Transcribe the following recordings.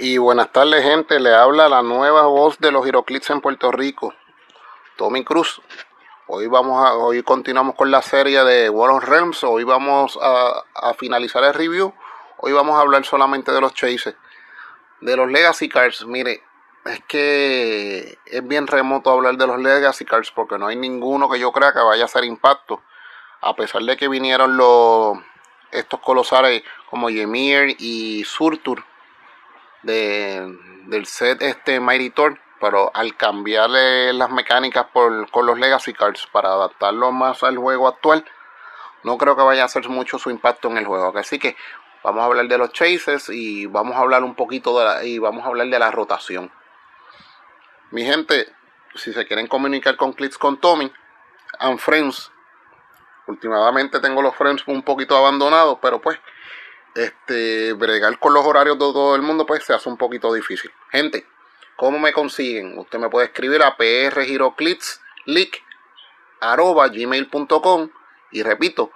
Y buenas tardes gente, le habla la nueva voz de los Giroclips en Puerto Rico, Tommy Cruz. Hoy vamos a, hoy continuamos con la serie de War of Realms, hoy vamos a, finalizar el review, hoy vamos a hablar solamente de los chases, de los Legacy Cards, mire, es que es bien remoto hablar de los Legacy Cards porque no hay ninguno que yo crea que vaya a hacer impacto, a pesar de que vinieron los estos colosales como Ymir y Surtur del set este Mighty pero al cambiarle las mecánicas por, con los Legacy Cards para adaptarlo más al juego actual, no creo que vaya a hacer mucho su impacto en el juego. Así que vamos a hablar de los chases y vamos a hablar un poquito de la, y vamos a hablar de la rotación. Mi gente, si se quieren comunicar con Clips con Tommy and Friends, últimamente tengo los Friends un poquito abandonados, pero pues este, bregar con los horarios de todo el mundo, pues se hace un poquito difícil. Gente, ¿cómo me consiguen? Usted me puede escribir a gmail.com y repito,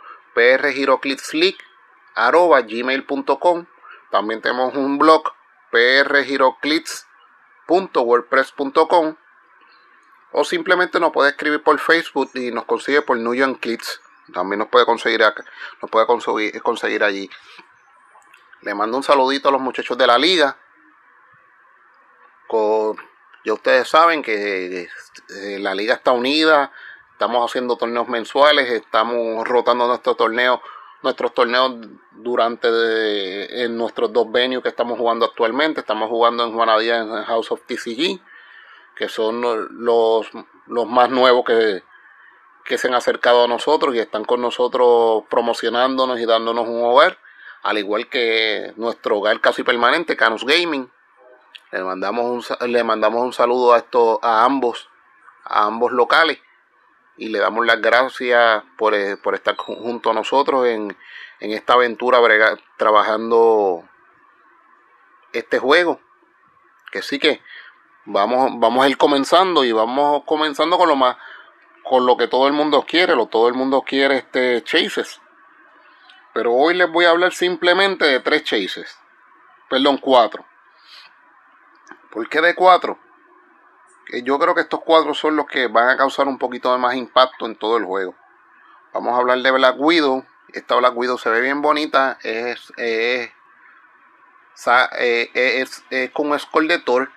gmail.com También tenemos un blog prgiroclits.wordpress.com o simplemente nos puede escribir por Facebook y nos consigue por New Clits. También nos puede conseguir acá, nos puede conseguir, conseguir allí. Le mando un saludito a los muchachos de la liga. ya ustedes saben que eh, la liga está unida. Estamos haciendo torneos mensuales. Estamos rotando nuestros torneos nuestros torneos durante en nuestros dos venues que estamos jugando actualmente. Estamos jugando en Juanadía en House of TCG, que son los, los más nuevos que, que se han acercado a nosotros y están con nosotros promocionándonos y dándonos un hogar al igual que nuestro hogar casi permanente, Canus Gaming. Le mandamos un, le mandamos un saludo a, esto, a ambos, a ambos locales y le damos las gracias por, eh, estar junto a nosotros en, esta aventura trabajando este juego. Que sí que vamos, vamos a ir comenzando y vamos comenzando con lo más con lo que todo el mundo quiere, lo todo el mundo quiere este chases. Pero hoy les voy a hablar simplemente de tres chases. Perdón, cuatro. ¿Por qué de cuatro? Yo creo que estos cuatro son los que van a causar un poquito de más impacto en todo el juego. Vamos a hablar de Black Widow. Esta Black Widow se ve bien bonita. Es, es, es, es con un skull de Thor.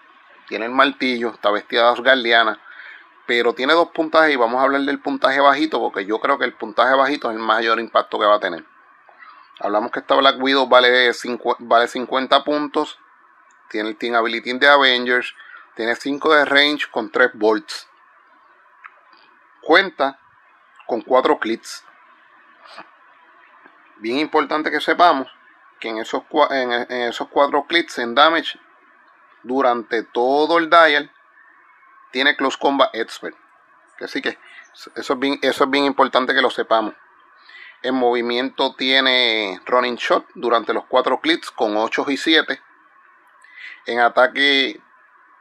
Tiene el martillo. Está vestida de Asgardiana. Pero tiene dos puntajes y vamos a hablar del puntaje bajito porque yo creo que el puntaje bajito es el mayor impacto que va a tener. Hablamos que esta Black Widow vale, vale 50 puntos. Tiene el Team Ability de Avengers. Tiene 5 de range con 3 volts. Cuenta con 4 clips. Bien importante que sepamos que en esos, en, esos 4 clips en damage durante todo el dial tiene Close Combat Expert. Así que eso es bien, eso es bien importante que lo sepamos. En movimiento tiene running shot durante los 4 clips con 8 y 7. En ataque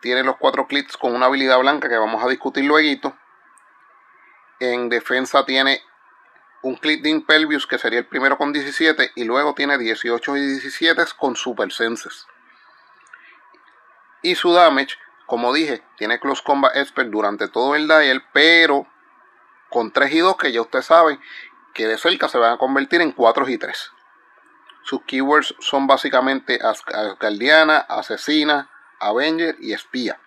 tiene los 4 clips con una habilidad blanca que vamos a discutir luego. En defensa tiene un clip de Impelvius que sería el primero con 17 y luego tiene 18 y 17 con Super Senses. Y su damage, como dije, tiene Close Combat Expert durante todo el dial, pero con 3 y 2 que ya usted sabe que de cerca se van a convertir en 4 y 3. Sus keywords son básicamente Asgardiana, Asesina, Avenger y Espía.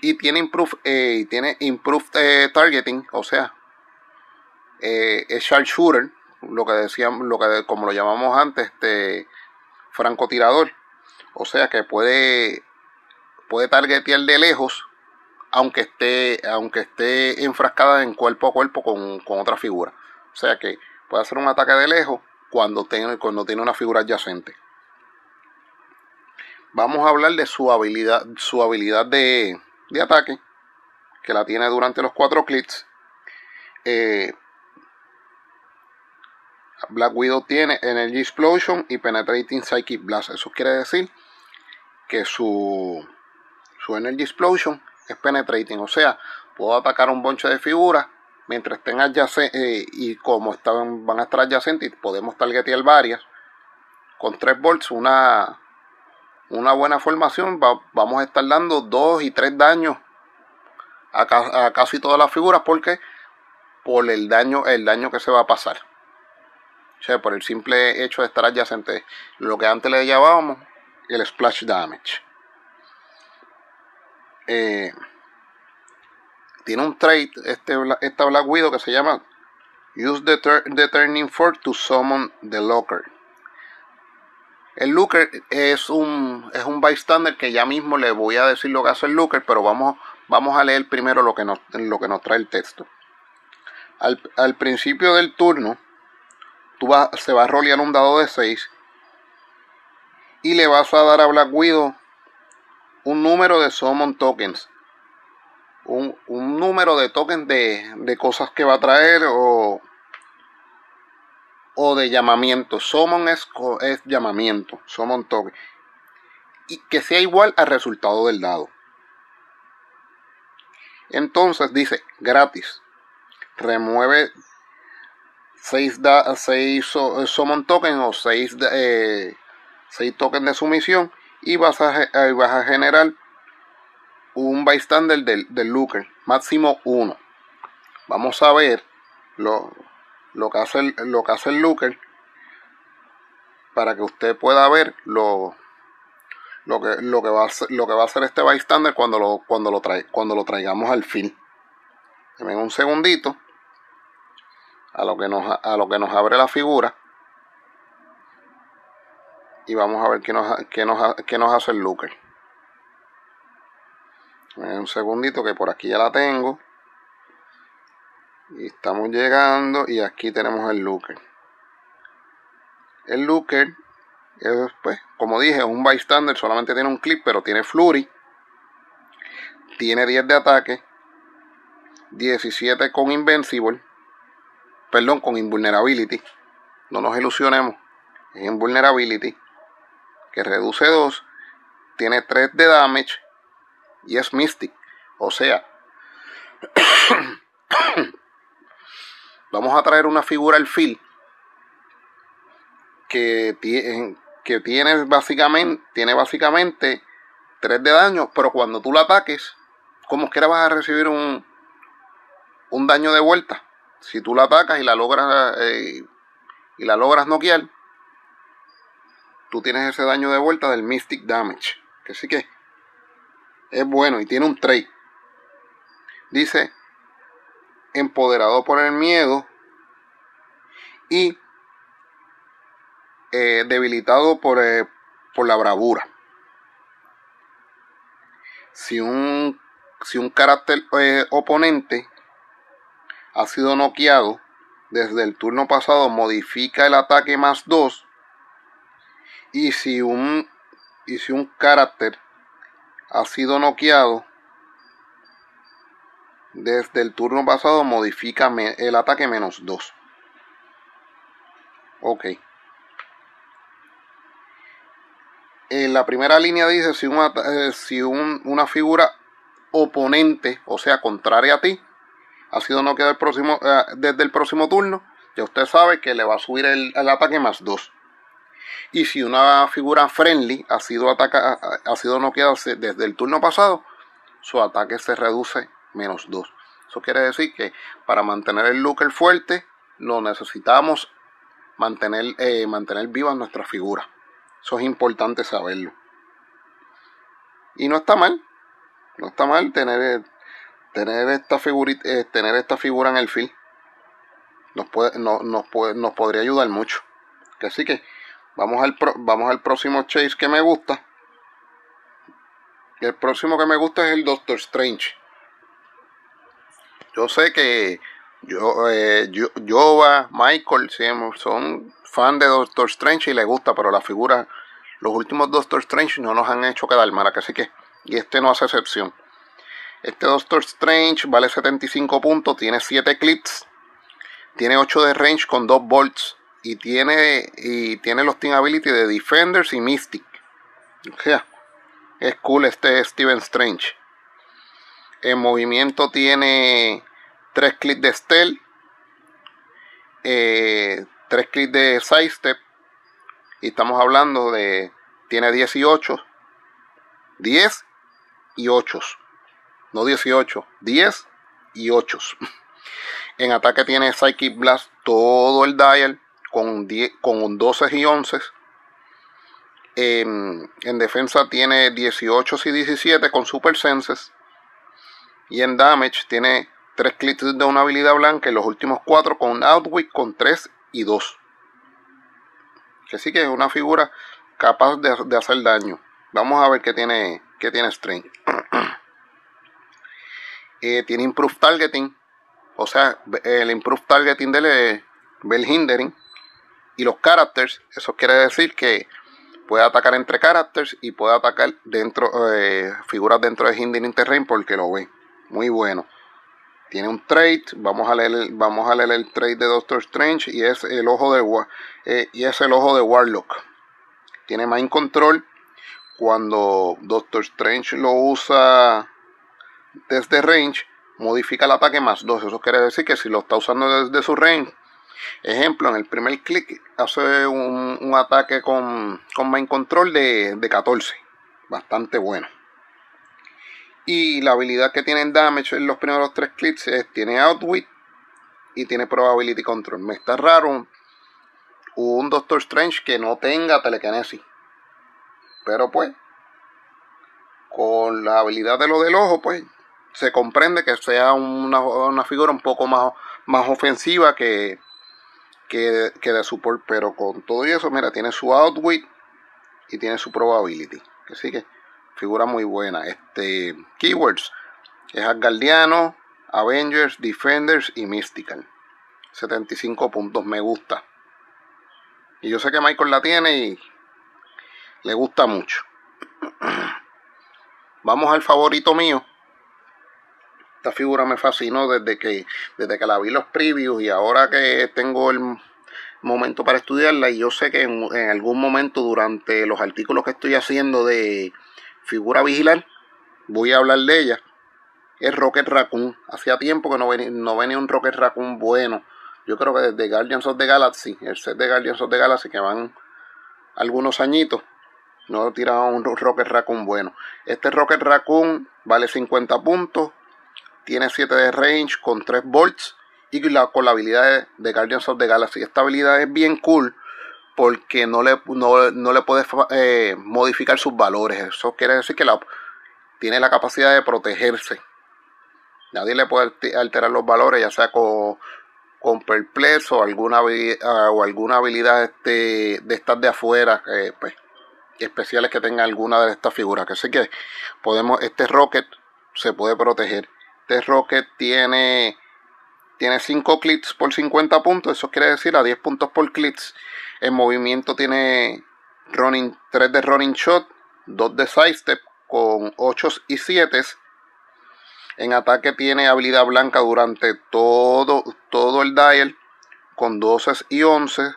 Y tiene Improved, eh, tiene improved eh, Targeting, o sea, eh, es Shooter, lo que decíamos, lo que como lo llamamos antes, este francotirador. O sea que puede, puede targetear de lejos aunque esté, aunque esté enfrascada en cuerpo a cuerpo con, con otra figura. O sea que puede hacer un ataque de lejos cuando tiene, cuando tiene una figura adyacente. Vamos a hablar de su habilidad, su habilidad de, ataque, que la tiene durante los cuatro clics. Eh, Black Widow tiene Energy Explosion y Penetrating Psychic Blast. Eso quiere decir que su, su Energy Explosion es Penetrating. O sea, puedo atacar un bonche de figuras mientras estén adyacentes eh, y como están, van a estar adyacentes podemos targetear varias con 3 volts una una buena formación, vamos a estar dando dos y tres daños a, casi todas las figuras porque por el daño, el daño que se va a pasar. O sea, por el simple hecho de estar adyacente. Lo que antes le llamábamos el splash damage. Eh, tiene un trait, este, esta Black Widow que se llama Use the, the Turning Fork to Summon the Locker. El Looker es un, es un bystander que ya mismo le voy a decir lo que hace el Looker, pero vamos, vamos a leer primero lo que nos, lo que nos trae el texto. Al, principio del turno, tú vas, se va a rolear un dado de 6 y le vas a dar a Black Widow un número de summon tokens. Un, número de tokens de, de cosas que va a traer o, o de llamamiento. Summon es, es llamamiento, summon token. Y que sea igual al resultado del dado. Entonces dice gratis. Remueve 6 summon token o 6 eh, tokens de sumisión y vas a, vas a generar un bystander del, del looker, máximo 1. Vamos a ver lo, lo que hace el, lo que hace el looker para que usted pueda ver lo, lo que, lo que va a hacer, lo que va a hacer este bystander cuando lo, cuando lo trae, cuando lo traigamos al fin. Deme un segundito a lo que nos a lo que nos abre la figura y vamos a ver qué nos, qué nos, qué nos hace el looker. Un segundito que por aquí ya la tengo. Y estamos llegando y aquí tenemos el looker. El looker es pues como dije es un bystander solamente tiene un clip pero tiene flurry. Tiene 10 de ataque 17 con invincible perdón con invulnerability. No nos ilusionemos es invulnerability que reduce 2 tiene 3 de damage y es mystic o sea vamos a traer una figura al fil que, tiene, que tiene básicamente tiene básicamente 3 de daño, pero cuando tú la ataques, como quiera vas a recibir un, un daño de vuelta. Si tú la atacas y la logras eh, y la logras noquear, tú tienes ese daño de vuelta del Mystic Damage. Que sí que es bueno y tiene un trade. Dice empoderado por el miedo y eh, debilitado por, eh, por, la bravura. Si un, si un carácter eh, oponente ha sido noqueado desde el turno pasado, modifica el ataque más 2. Y si un, y si un carácter ha sido noqueado desde el turno pasado modifica el ataque menos 2. Ok. En la primera línea dice si, una, eh, si una figura oponente, o sea, contraria a ti, ha sido noqueada el próximo, eh, desde el próximo turno, ya usted sabe que le va a subir el, ataque más 2. Y si una figura friendly ha sido, ataca, ha sido noqueada desde el turno pasado, su ataque se reduce menos 2. Eso quiere decir que para mantener el looker fuerte, lo necesitamos mantener, eh, mantener viva nuestra figura. Eso es importante saberlo. Y no está mal. No está mal tener, tener, esta, figurita, eh, tener esta figura en el fil. Nos, puede, no, nos, puede, nos podría ayudar mucho. Así que vamos al, vamos al próximo chase que me gusta. El próximo que me gusta es el Doctor Strange. Yo sé que yo, eh, yo, Michael son fan de Doctor Strange y le gusta, pero la figura, los últimos Doctor Strange no nos han hecho quedar mal, así que, y este no hace excepción. Este Doctor Strange vale 75 puntos, tiene 7 clips, tiene 8 de range con 2 bolts y tiene, y tiene los team ability de Defenders y Mystic. O sea, es cool este Steven Strange. En movimiento tiene 3 clics de Stealth, eh, 3 clics de Sidestep, y estamos hablando de, tiene 18, 10 y 8. No 18, 10 y 8. En ataque tiene Psychic Blast todo el dial con, 10, con 12 y 11. En, en, defensa tiene 18 y 17 con Super Senses. Y en damage tiene 3 clics de una habilidad blanca y los últimos 4 con Outwit con 3 y 2. Que sí que es una figura capaz de, de hacer daño. Vamos a ver qué tiene, qué tiene Strange. eh, tiene Improved Targeting. O sea, el Improved Targeting de Bell Hindering. Y los characters. Eso quiere decir que puede atacar entre characters y puede atacar dentro eh, figuras dentro de Hindering Terrain porque lo ve. Muy bueno. Tiene un trait, vamos a leer, vamos a leer el trait de Doctor Strange y es el ojo de eh, y es el ojo de Warlock. Tiene Mind Control. Cuando Doctor Strange lo usa desde range, modifica el ataque más 2. Eso quiere decir que si lo está usando desde su range, ejemplo, en el primer clic hace un, ataque con, con Mind Control de, de 14. Bastante bueno. Y la habilidad que tiene en damage en los primeros tres clics es tiene outwit y tiene probability control. Me está raro un Doctor Strange que no tenga telekinesis. Pero pues, con la habilidad de lo del ojo, pues, se comprende que sea una, figura un poco más, más ofensiva que, que, que, de support. Pero con todo eso, mira, tiene su outwit y tiene su probability. Así que figura muy buena. Este, keywords, es Asgardiano, Avengers, Defenders y Mystical. 75 puntos, me gusta. Y yo sé que Michael la tiene y le gusta mucho. Vamos al favorito mío. Esta figura me fascinó desde que, desde que la vi los previews y ahora que tengo el momento para estudiarla y yo sé que en, en algún momento durante los artículos que estoy haciendo de figura vigilar, voy a hablar de ella, es Rocket Raccoon. Hacía tiempo que no venía, no venía un Rocket Raccoon bueno. Yo creo que desde Guardians of the Galaxy, el set de Guardians of the Galaxy, que van algunos añitos, no tiraba un Rocket Raccoon bueno. Este Rocket Raccoon vale 50 puntos, tiene 7 de range con 3 volts y con la habilidad de, Guardians of the Galaxy. Esta habilidad es bien cool porque no le, no, le puedes eh, modificar sus valores. Eso quiere decir que la, tiene la capacidad de protegerse. Nadie le puede alterar los valores, ya sea con, con perplex o alguna, ah, o alguna habilidad este, de estas de afuera, pues, especiales que tenga alguna de estas figuras. Que sé que podemos, este Rocket se puede proteger. Este Rocket tiene, tiene 5 clics por 50 puntos, eso quiere decir a 10 puntos por clics en movimiento tiene running, 3 de running shot, 2 de sidestep con 8 y 7. En ataque tiene habilidad blanca durante todo, todo el dial con 12 y 11.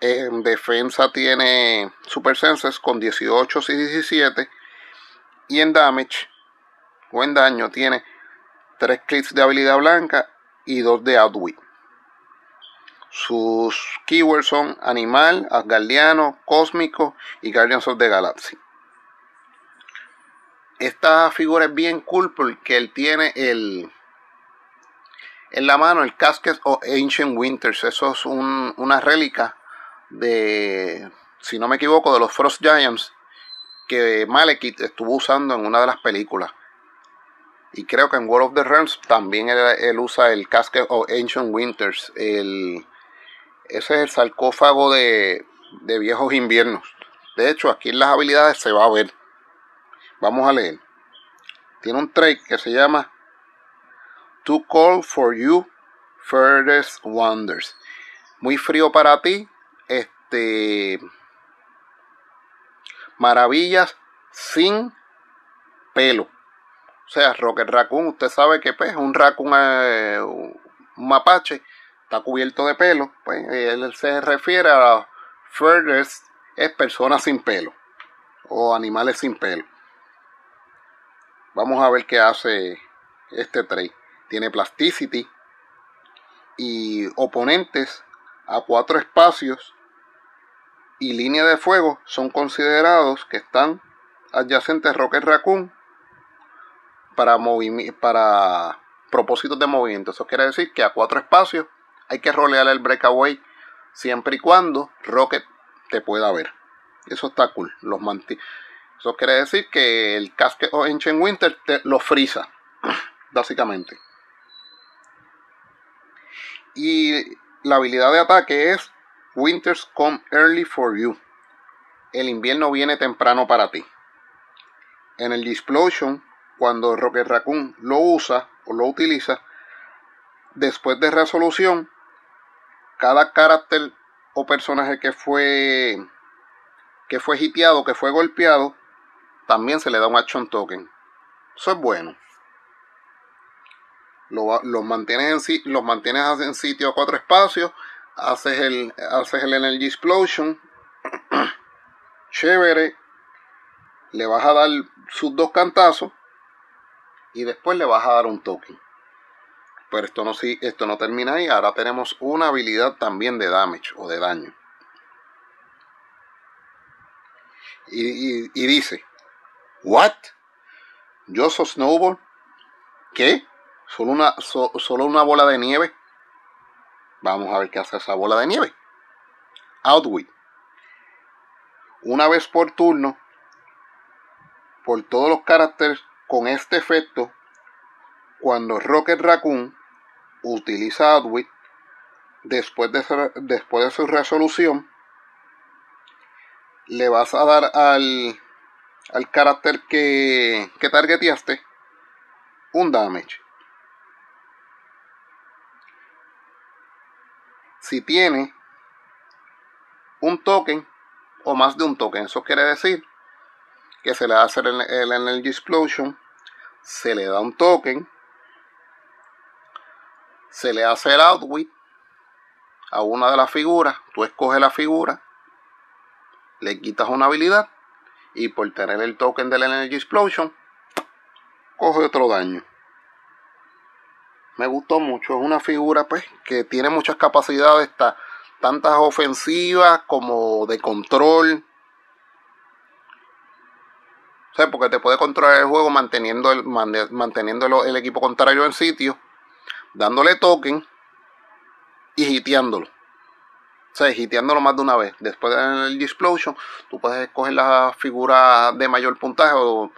En defensa tiene super senses con 18 y 17. Y en damage o en daño tiene 3 clics de habilidad blanca y 2 de outwit. Sus keywords son animal, asgardiano, cósmico y Guardians of the Galaxy. Esta figura es bien cool porque él tiene el en la mano el casket o Ancient Winters. Eso es una réplica de, si no me equivoco, de los Frost Giants que Malekith estuvo usando en una de las películas. Y creo que en World of the Realms también él, usa el casket o Ancient Winters. Ese es el sarcófago de, viejos inviernos. De hecho, aquí en las habilidades se va a ver. Vamos a leer. Tiene un trait que se llama To Call for You Furthest Wonders. Muy frío para ti. Este. Maravillas sin pelo. O sea, Rocket Raccoon, usted sabe que pues, un raccoon, eh, un mapache, está cubierto de pelo, pues él se refiere a furthest es personas sin pelo o animales sin pelo. Vamos a ver qué hace este trait. Tiene plasticity y oponentes a cuatro espacios y línea de fuego son considerados que están adyacente Rocket Raccoon para, para propósitos de movimiento. Eso quiere decir que a cuatro espacios hay que rolear el breakaway siempre y cuando Rocket te pueda ver. Eso está cool. Los Eso quiere decir que el Casket of Ancient Winter te lo frisa, básicamente. Y la habilidad de ataque es Winters come early for you. El invierno viene temprano para ti. En el Explosion, cuando Rocket Raccoon lo usa o lo utiliza, después de resolución, cada carácter o personaje que fue que fue hiteado, que fue golpeado, también se le da un action token. Eso es bueno. Los mantienes, en, los mantienes en sitio a cuatro espacios, haces el, haces el Energy Explosion, chévere, le vas a dar sus dos cantazos y después le vas a dar un token. Pero esto no, esto no termina ahí, ahora tenemos una habilidad también de damage o de daño. Y, dice, ¿What? ¿Yo soy Snowball? ¿Qué? ¿Solo una, ¿Solo una bola de nieve? Vamos a ver qué hace esa bola de nieve. Outwit. Una vez por turno, por todos los caracteres con este efecto, cuando Rocket Raccoon utiliza Outwit, después de, después de su resolución, le vas a dar al, al carácter que, que targeteaste un damage. Si tiene un token o más de un token, eso quiere decir que se le el, el Energy Explosion, se le da un token, se le hace el outwit a una de las figuras, tú escoges la figura, le quitas una habilidad y por tener el token del Energy Explosion, coge otro daño. Me gustó mucho, es una figura pues que tiene muchas capacidades, tantas ofensivas como de control. O porque te puede controlar el juego manteniendo el, manteniendo el equipo contrario en sitio, dándole token y hiteándolo. O sea, hiteándolo más de una vez. Después del Explosion, tú puedes escoger la figura de mayor puntaje o,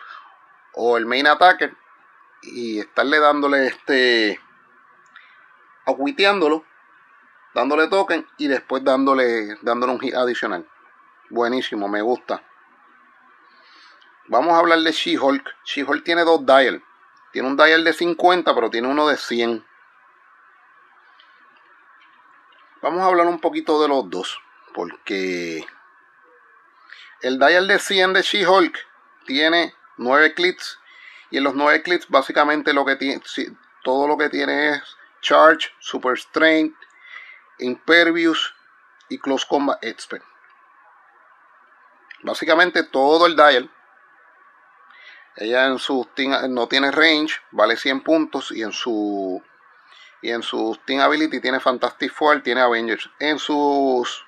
el main attacker y estarle dándole este. aguiteándolo, dándole token y después dándole, dándole un hit adicional. Buenísimo, me gusta. Vamos a hablar de She-Hulk. She-Hulk tiene dos dial. Tiene un dial de 50, pero tiene uno de 100. Vamos a hablar un poquito de los dos, porque el dial de 100 de She-Hulk tiene 9 clips y en los 9 clips básicamente lo que tiene, todo lo que tiene es Charge, Super Strength, Impervious y Close Combat Expert. Básicamente todo el dial. Ella en su no tiene range, vale 100 puntos y en su y en sus Team Ability tiene Fantastic Four, tiene Avengers. En sus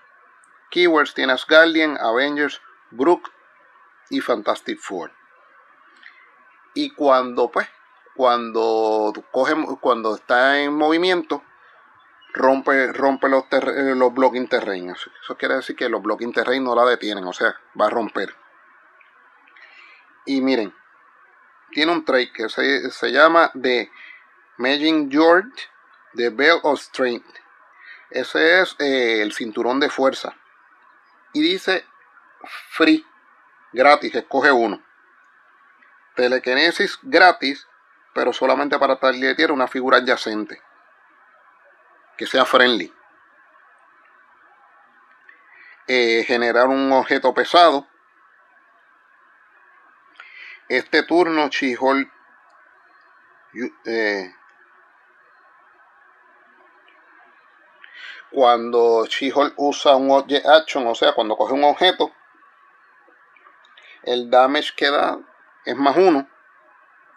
keywords tiene Asgardian, Avengers, Brook y Fantastic Four. Y cuando pues, cuando coge, cuando está en movimiento, rompe, rompe los, eh, los blocking terrain. Eso quiere decir que los blocking terrain no la detienen, o sea, va a romper. Y miren, tiene un trait que se, se llama de Magic George The Bell of Strength. Ese es eh, el cinturón de fuerza. Y dice free, gratis, escoge uno. Telekinesis gratis, pero solamente para targetear una figura adyacente. Que sea friendly. Eh, generar un objeto pesado. Este turno, eh, cuando She-Hulk usa un Object Action, o sea, cuando coge un objeto, el damage que da es más uno.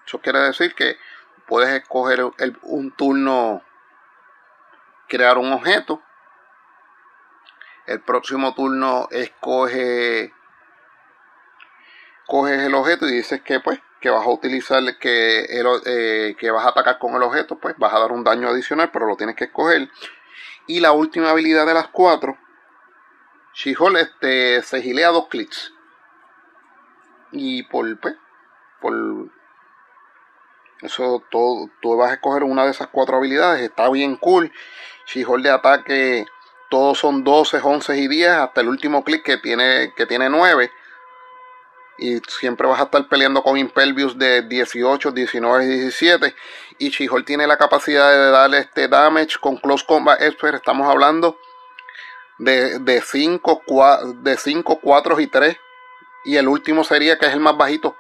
Eso quiere decir que puedes escoger un turno, crear un objeto. El próximo turno escoge coges el objeto y dices que pues que vas a utilizar que, eh, que vas a atacar con el objeto, pues vas a dar un daño adicional, pero lo tienes que escoger. Y la última habilidad de las cuatro, She-Hulk este, se gilea dos clics. Y por, pues, por eso todo, tú vas a escoger una de esas cuatro habilidades. Está bien cool. She-Hulk de ataque, todos son 12, 11 y 10, hasta el último clic que tiene, que tiene 9 y siempre vas a estar peleando con Impelvius de 18, 19 y 17 y Chihol tiene la capacidad de darle este damage con Close Combat Expert. Estamos hablando de 5, de 5, 4 y 3 y el último sería que es el más bajito.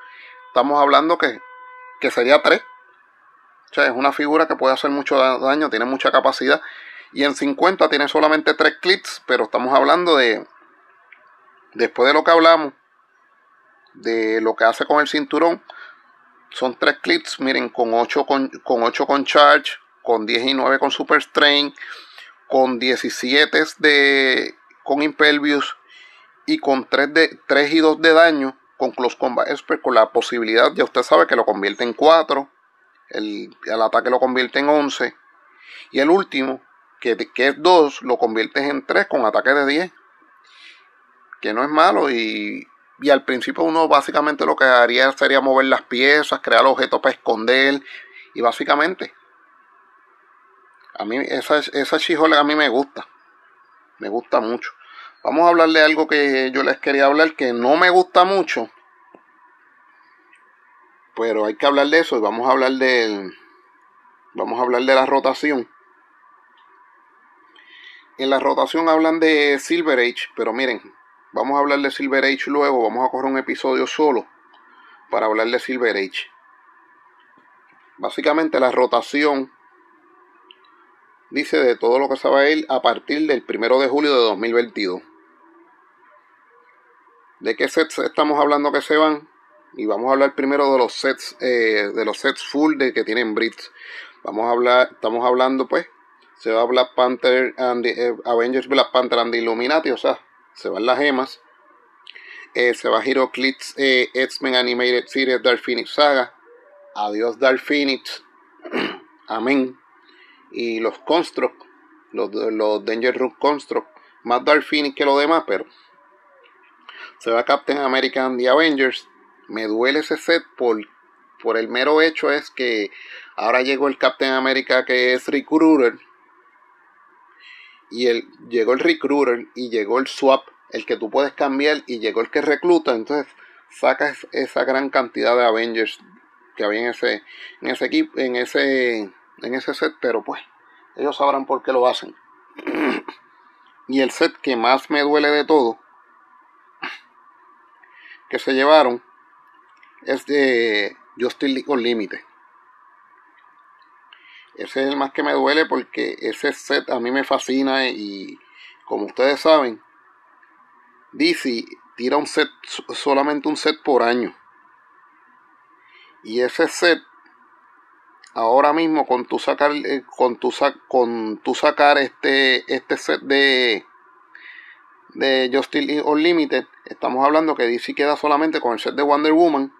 Estamos hablando que, que sería 3 o sea, es una figura que puede hacer mucho daño, tiene mucha capacidad. Y en 50 tiene solamente 3 clics, pero estamos hablando de después de lo que hablamos de lo que hace con el cinturón. Son tres clips, miren, con 8 con, con, 8 con charge, con 10 y 9 con super strain, con 17 de, con impervious y con 3, de, 3 y 2 de daño con Close Combat Expert, con la posibilidad, ya usted sabe que lo convierte en 4, el, el ataque lo convierte en 11, y el último, que, que es 2, lo conviertes en 3 con ataque de 10, que no es malo y y al principio uno básicamente lo que haría sería mover las piezas, crear objetos para esconder. Y básicamente, a mí esa, esa a mí me gusta. Me gusta mucho. Vamos a hablar de algo que yo les quería hablar que no me gusta mucho. Pero hay que hablar de eso y vamos a hablar de vamos a hablar de la rotación. En la rotación hablan de Silver Age, pero miren, Vamos a hablar de Silver Age luego, vamos a correr un episodio solo para hablar de Silver Age. Básicamente la rotación dice de todo lo que se va a ir a partir del 1 de julio de 2022. ¿De qué sets estamos hablando que se van? Y vamos a hablar primero de los sets, eh, de los sets full de que tienen Brits. Vamos a hablar, estamos hablando pues, se va Black Panther and eh, Avengers Black Panther and Illuminati, o sea, se van las gemas. Eh, se va Hero Clits eh, X-Men Animated Series Dark Phoenix Saga. Adiós Dark Phoenix. Amén. Y los Construct, los, los Danger Room Construct. Más Dark Phoenix que lo demás, pero se va Captain America and the Avengers. Me duele ese set por, por el mero hecho es que ahora llegó el Captain America que es Recruiter y el, llegó el recruiter y llegó el swap, el que tú puedes cambiar y llegó el que recluta, entonces sacas esa gran cantidad de Avengers que había en ese, en ese equipo, en ese, en ese set, pero pues ellos sabrán por qué lo hacen. y el set que más me duele de todo, que se llevaron, es de Justin League Unlimited. Ese es el más que me duele porque ese set a mí me fascina y como ustedes saben, DC tira un set, solamente un set por año. Y ese set, ahora mismo con tu sacar, eh, con tu, con tu sacar este, este set de, de Justice Unlimited, estamos hablando que DC queda solamente con el set de Wonder Woman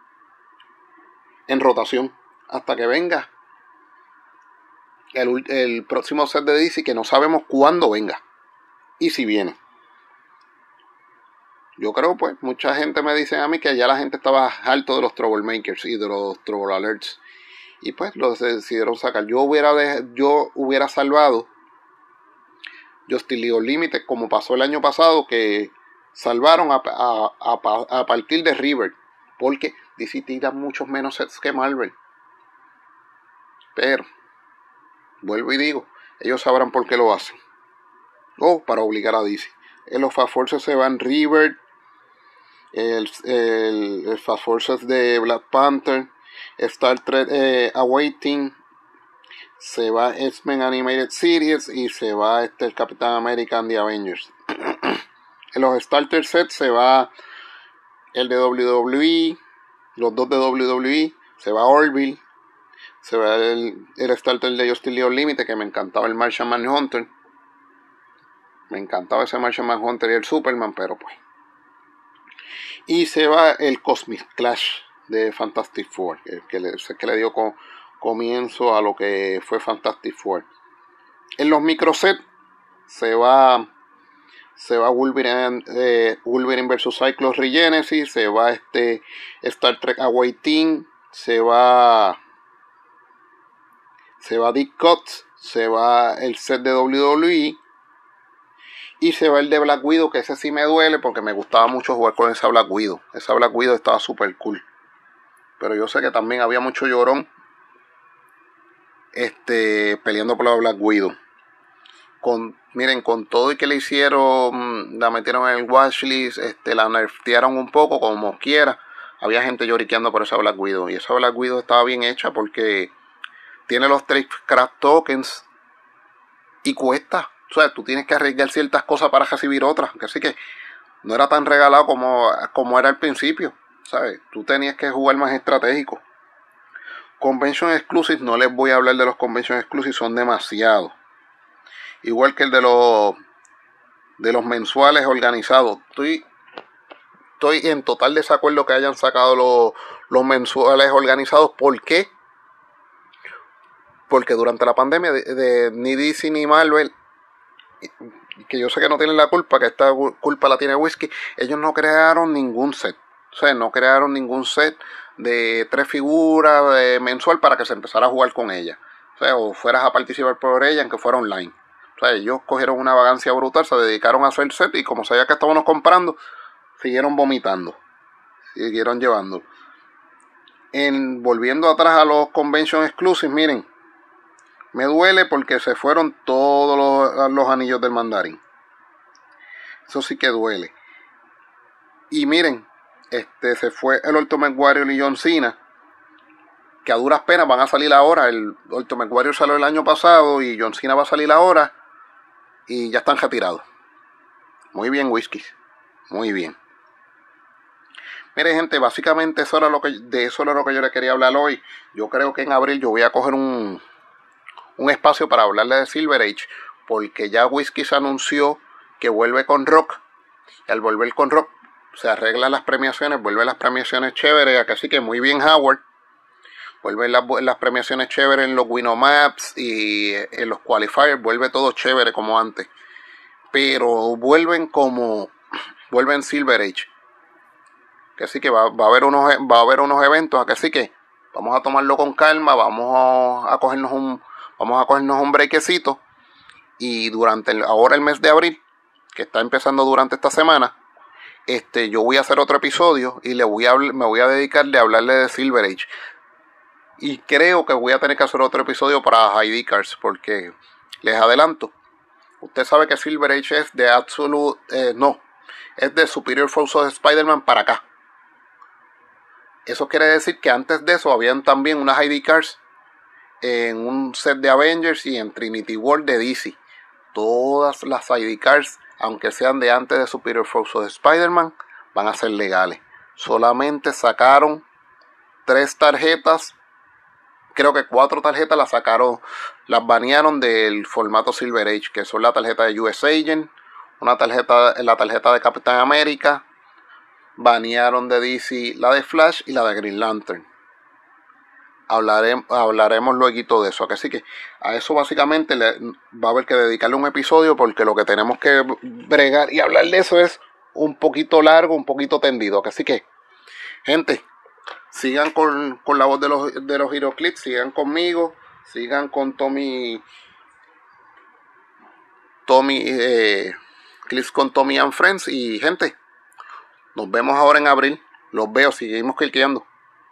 en rotación hasta que venga el, próximo set de DC que no sabemos cuándo venga y si viene. Yo creo, pues, mucha gente me dice a mí que ya la gente estaba harto de los Troublemakers y de los Trouble Alerts. Y pues los decidieron sacar. Yo hubiera, yo hubiera salvado Justin League Limited como pasó el año pasado que salvaron a, a partir de River. Porque DC tira muchos menos sets que Marvel. Pero Vuelvo y digo, ellos sabrán por qué lo hacen. O para obligar a DC. En los Fast Forces se van River, el, el, Fast Forces de Black Panther, Star Trek eh, Awaiting, se va X-Men Animated Series y se va este, el Capitán America and the Avengers. en los Starter Sets se va el de WWE, los dos de WWE, se va Orville, se ve el, el starter de Justin League Límite, que me encantaba el Martian Manhunter. Me encantaba ese Martian Manhunter y el Superman, pero pues. Y se va el Cosmic Clash de Fantastic Four, que, le, que le dio comienzo a lo que fue Fantastic Four. En los microsets se va se va Wolverine, eh, Wolverine vs Cyclops Regenesis, se va este Star Trek Away Team, se va se va Dick Cuts, se va el set de WWE y se va el de Black Widow, que ese sí me duele porque me gustaba mucho jugar con esa Black Widow. Esa Black Widow estaba super cool. Pero yo sé que también había mucho llorón este, peleando por la Black Widow. Con, miren, con todo y que le hicieron, la metieron en el watchlist, este, la nerfearon un poco como quiera. Había gente lloriqueando por esa Black Widow. Y esa Black Widow estaba bien hecha porque tiene los tres craft tokens y cuesta. O sea, tú tienes que arriesgar ciertas cosas para recibir otras. Así que no era tan regalado como, como era al principio. ¿Sabes? Tú tenías que jugar más estratégico. Convention Exclusive, no les voy a hablar de los Convention Exclusive, son demasiados. Igual que el de los de los mensuales organizados. Estoy, estoy en total desacuerdo que hayan sacado los, los mensuales organizados. ¿Por qué? Porque durante la pandemia de, ni DC ni Marvel, que yo sé que no tienen la culpa, que esta culpa la tiene Whisky, ellos no crearon ningún set. O sea, no crearon ningún set de tres figuras de mensual para que se empezara a jugar con ella. O sea, o fueras a participar por ella, aunque fuera online. O sea, ellos cogieron una vagancia brutal, se dedicaron a hacer set y como sabía que estábamos comprando, siguieron vomitando. Siguieron llevando. En, volviendo atrás a los convention exclusives, miren, me duele porque se fueron todos los, anillos del mandarín. Eso sí que duele. Y miren, este se fue el Ultimate Warrior y John Cena. Que a duras penas van a salir ahora. El Ultimate Warrior salió el año pasado y John Cena va a salir ahora. Y ya están retirados. Muy bien, Whisky. Muy bien. Mire, gente, básicamente eso era lo que, de eso era lo que yo le quería hablar hoy. Yo creo que en abril yo voy a coger un, un espacio para hablarle de Silver Age, porque ya Whiskey se anunció que vuelve con Rock, y al volver con Rock se arreglan las premiaciones, vuelve las premiaciones chéveres, así que muy bien Howard, vuelven las, las premiaciones chéveres en los Winomaps y en los qualifiers, vuelve todo chévere como antes, pero vuelven como, vuelven Silver Age, así que va, a haber unos, va a haber unos eventos, así que vamos a tomarlo con calma, vamos a cogernos un, Vamos a cogernos un brequecito y durante ahora el mes de abril, que está empezando durante esta semana, este, yo voy a hacer otro episodio y le voy a, me voy a dedicar de hablarle de Silver Age. Y creo que voy a tener que hacer otro episodio para ID Cards porque les adelanto. Usted sabe que Silver Age es de Absolute, eh, no, es de Superior Force of Spider-Man para acá. Eso quiere decir que antes de eso habían también unas ID Cards en un set de Avengers y en Trinity World de DC. Todas las ID cards, aunque sean de antes de Superior Force o de Spider-Man, van a ser legales. Solamente sacaron tres tarjetas, creo que cuatro tarjetas las sacaron, las banearon del formato Silver Age, que son la tarjeta de US Agent, una tarjeta, la tarjeta de Capitán América, banearon de DC la de Flash y la de Green Lantern hablaremos, luego de eso. Así que a eso básicamente le, va a haber que dedicarle un episodio porque lo que tenemos que bregar y hablar de eso es un poquito largo, un poquito tendido. Así que, gente, sigan con, la voz de los, de los Clips, sigan conmigo, sigan con Tommy, Tommy, eh, Clips con Tommy and Friends y gente, nos vemos ahora en abril. Los veo, seguimos cliqueando.